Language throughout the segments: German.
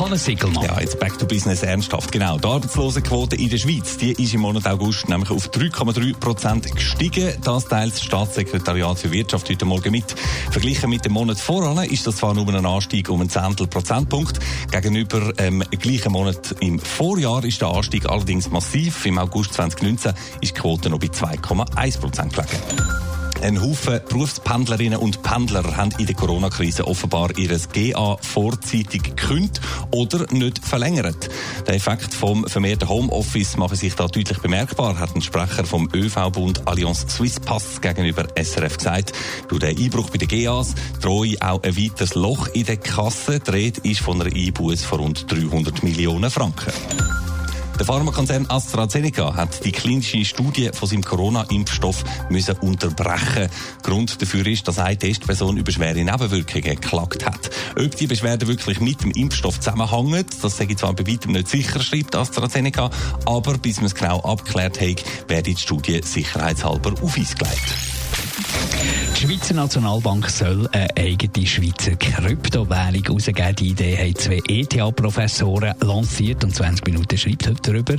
Hannes Sickelmann. Ja, jetzt back to business ernsthaft. Genau. Die Arbeitslosenquote in der Schweiz, die ist im Monat August nämlich auf 3,3 Prozent gestiegen. Das teilt das Staatssekretariat für Wirtschaft heute Morgen mit. Verglichen mit dem Monat voran ist das zwar nur ein Anstieg um einen Zehntel Prozentpunkt. Gegenüber dem ähm, gleichen Monat im Vorjahr ist der Anstieg allerdings massiv. Im August 2019 ist die Quote noch bei 2,1 Prozent gelegen. Ein Haufen Berufspendlerinnen und Pendler haben in der Corona-Krise offenbar ihr GA vorzeitig gekündigt oder nicht verlängert. Der Effekt vom vermehrten Homeoffice macht sich da deutlich bemerkbar, hat ein Sprecher vom ÖV-Bund Allianz Swiss Pass gegenüber SRF gesagt. Durch den Einbruch bei den GAs drohe auch ein weiteres Loch in der Kasse. Rede ist von einer Einbuße von rund 300 Millionen Franken. Der Pharmakonzern AstraZeneca hat die klinische Studie von seinem Corona-Impfstoff müssen unterbrechen. Grund dafür ist, dass eine Testperson über schwere Nebenwirkungen geklagt hat. Ob die Beschwerden wirklich mit dem Impfstoff zusammenhängen, das sage ich zwar bei weitem nicht sicher, schreibt AstraZeneca, aber bis man es genau abgeklärt hat, werde die Studie sicherheitshalber auf Eis gelegt. Die Schweizer Nationalbank soll eine eigene Schweizer Kryptowährung herausgeben. Die Idee haben zwei ETH-Professoren lanciert und 20 Minuten schreibt heute darüber.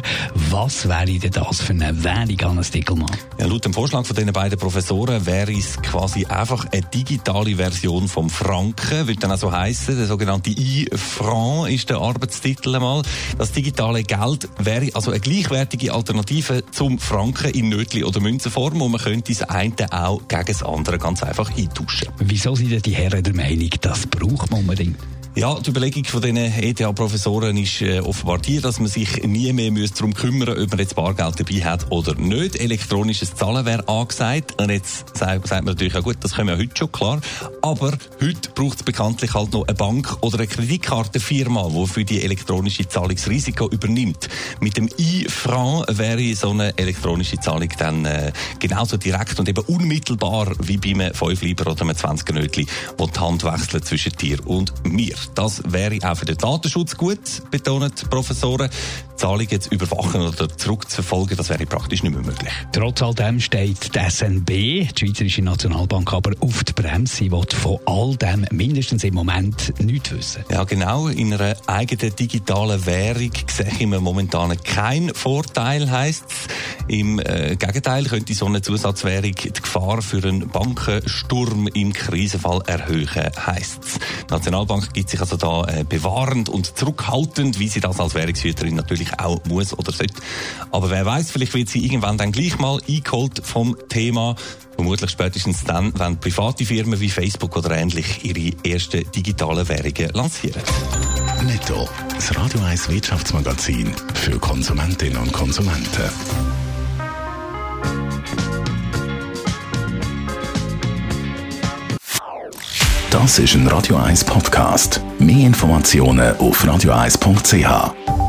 Was wäre denn das für eine Währung, Hannes Dickelmann? Ja, laut dem Vorschlag von diesen beiden Professoren wäre es quasi einfach eine digitale Version vom Franken, würde dann auch so heißen. Der sogenannte I-Franc ist der Arbeitstitel einmal. Das digitale Geld wäre also eine gleichwertige Alternative zum Franken in Nötli- oder Münzenform und man könnte das eine auch gegen das andere ganz einfach eintauschen. Wieso sind denn die Herren der Meinung, das braucht man unbedingt? Ja, die Überlegung von diesen ETH-Professoren ist äh, offenbar die, dass man sich nie mehr darum kümmern ob man jetzt Bargeld dabei hat oder nicht. Elektronisches Zahlen wäre angesagt. Und jetzt sagt, man natürlich, ja gut, das können wir ja heute schon, klar. Aber heute braucht es bekanntlich halt noch eine Bank oder eine Kreditkartenfirma, die für die elektronische Zahlungsrisiko übernimmt. Mit dem i-Franc wäre so eine elektronische Zahlung dann äh, genauso direkt und eben unmittelbar wie bei einem 5 Lieber oder einem 20 Nötli, wo die Hand wechselt zwischen dir und mir. Das wäre auch für den Datenschutz gut, betonen die Professoren. Zahlungen jetzt überwachen oder zurückzuverfolgen, das wäre praktisch nicht mehr möglich. Trotz all dem steht die SNB, die Schweizerische Nationalbank, aber auf die Bremse. Sie will von all dem mindestens im Moment nichts wissen. Ja, genau. In einer eigenen digitalen Währung sehe ich mir momentan keinen Vorteil, heisst es. Im äh, Gegenteil könnte so eine Zusatzwährung die Gefahr für einen Bankensturm im Krisenfall erhöhen, heisst es. Die Nationalbank gibt sich also da äh, bewahrend und zurückhaltend, wie sie das als Währungshüterin natürlich natürlich auch muss oder sollte. Aber wer weiß, vielleicht wird sie irgendwann dann gleich mal eingeholt vom Thema. Vermutlich spätestens dann, wenn private Firmen wie Facebook oder ähnlich ihre ersten digitalen Währungen lancieren. Netto, das Radio 1 Wirtschaftsmagazin für Konsumentinnen und Konsumenten. Das ist ein Radio 1 Podcast. Mehr Informationen auf radio1.ch.